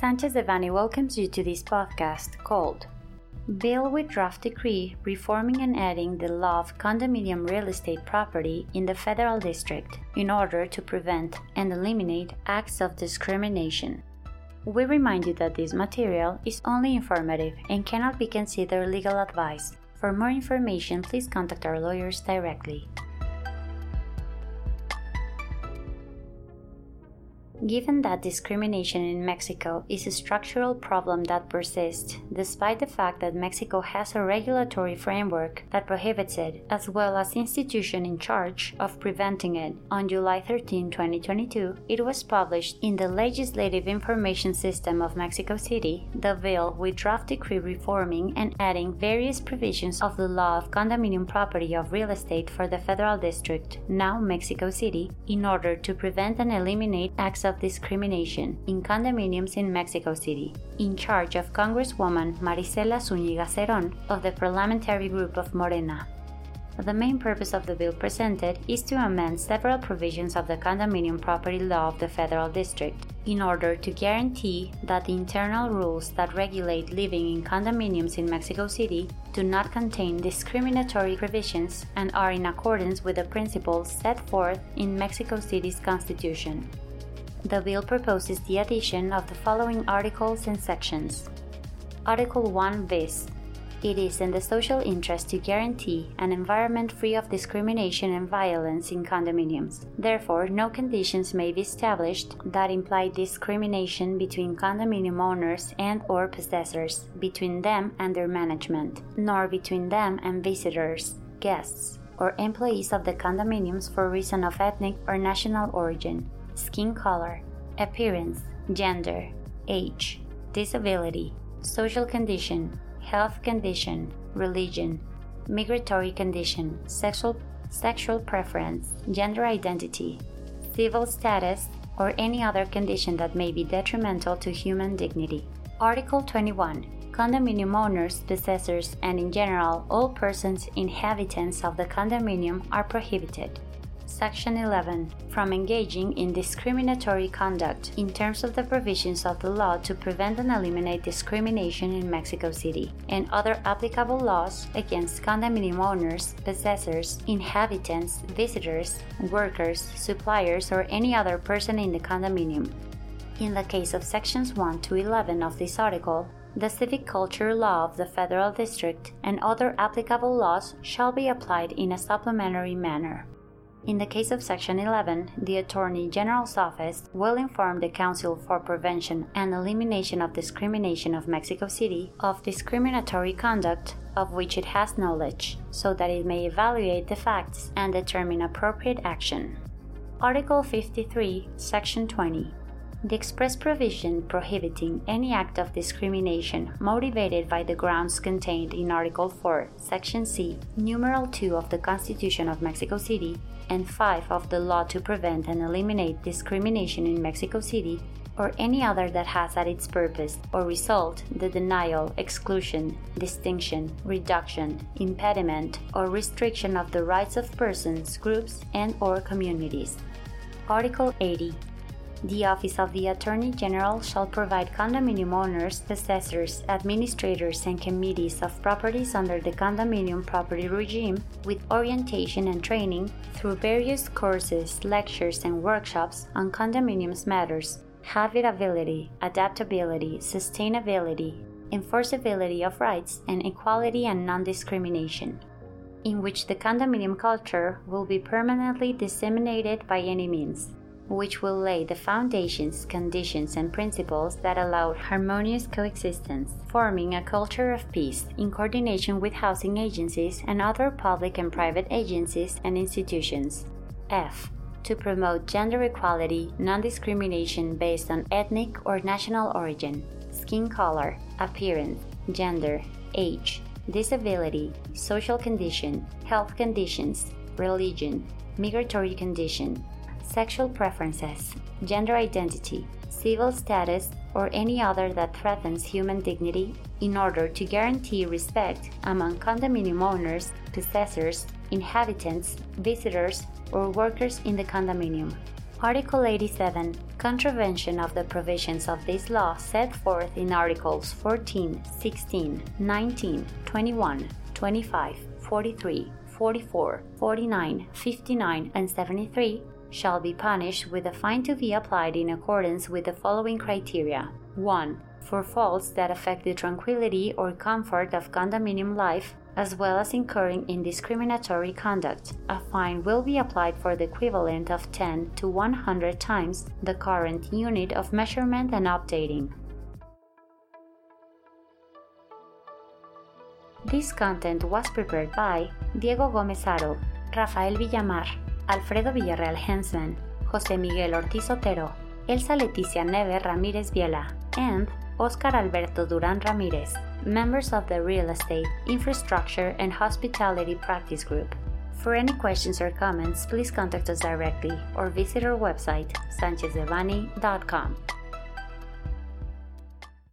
Sanchez Devanny welcomes you to this podcast called Bill with Draft Decree Reforming and Adding the Law of Condominium Real Estate Property in the Federal District in order to prevent and eliminate acts of discrimination. We remind you that this material is only informative and cannot be considered legal advice. For more information, please contact our lawyers directly. Given that discrimination in Mexico is a structural problem that persists, despite the fact that Mexico has a regulatory framework that prohibits it, as well as institution in charge of preventing it, on July 13, 2022, it was published in the Legislative Information System of Mexico City the bill with draft decree reforming and adding various provisions of the law of condominium property of real estate for the federal district, now Mexico City, in order to prevent and eliminate acts of discrimination in condominiums in Mexico City, in charge of Congresswoman Marisela Zúñiga Cerón of the parliamentary group of Morena. The main purpose of the bill presented is to amend several provisions of the condominium property law of the federal district in order to guarantee that the internal rules that regulate living in condominiums in Mexico City do not contain discriminatory provisions and are in accordance with the principles set forth in Mexico City's constitution. The bill proposes the addition of the following articles and sections. Article 1 bis. It is in the social interest to guarantee an environment free of discrimination and violence in condominiums. Therefore, no conditions may be established that imply discrimination between condominium owners and or possessors, between them and their management, nor between them and visitors, guests, or employees of the condominiums for reason of ethnic or national origin skin color, appearance, gender, age, disability, social condition, health condition, religion, migratory condition, sexual, sexual preference, gender identity, civil status, or any other condition that may be detrimental to human dignity. Article 21 Condominium owners, possessors, and in general all persons inhabitants of the condominium are prohibited Section 11 from engaging in discriminatory conduct in terms of the provisions of the law to prevent and eliminate discrimination in Mexico City and other applicable laws against condominium owners, possessors, inhabitants, visitors, workers, suppliers, or any other person in the condominium. In the case of sections 1 to 11 of this article, the civic culture law of the federal district and other applicable laws shall be applied in a supplementary manner. In the case of Section 11, the Attorney General's Office will inform the Council for Prevention and Elimination of Discrimination of Mexico City of discriminatory conduct of which it has knowledge, so that it may evaluate the facts and determine appropriate action. Article 53, Section 20 the express provision prohibiting any act of discrimination motivated by the grounds contained in Article 4, Section C, Numeral 2 of the Constitution of Mexico City, and 5 of the Law to Prevent and Eliminate Discrimination in Mexico City, or any other that has at its purpose or result the denial, exclusion, distinction, reduction, impediment, or restriction of the rights of persons, groups, and or communities. Article 80 the Office of the Attorney General shall provide condominium owners, possessors, administrators, and committees of properties under the condominium property regime with orientation and training through various courses, lectures, and workshops on condominiums matters, habitability, adaptability, sustainability, enforceability of rights, and equality and non discrimination in which the condominium culture will be permanently disseminated by any means which will lay the foundations, conditions, and principles that allow harmonious coexistence, forming a culture of peace in coordination with housing agencies and other public and private agencies and institutions. F. To promote gender equality, non discrimination based on ethnic or national origin, skin color, appearance, gender, age, disability, social condition, health conditions, religion, migratory condition, sexual preferences, gender identity, civil status, or any other that threatens human dignity in order to guarantee respect among condominium owners, possessors, inhabitants, visitors, or workers in the condominium. Article 87 Contravention of the provisions of this law set forth in Articles 14, 16, 19, 21, 25, 43, 44, 49, 59, and 73 shall be punished with a fine to be applied in accordance with the following criteria 1. For faults that affect the tranquility or comfort of condominium life, as well as incurring indiscriminatory conduct. A fine will be applied for the equivalent of 10 to 100 times the current unit of measurement and updating. This content was prepared by Diego Gómez Haro, Rafael Villamar, Alfredo Villarreal Hensman, José Miguel Ortiz Otero, Elsa Leticia Neve Ramírez Viela, and Oscar Alberto Duran Ramirez, members of the Real Estate, Infrastructure, and Hospitality Practice Group. For any questions or comments, please contact us directly or visit our website, sanchezdevanny.com.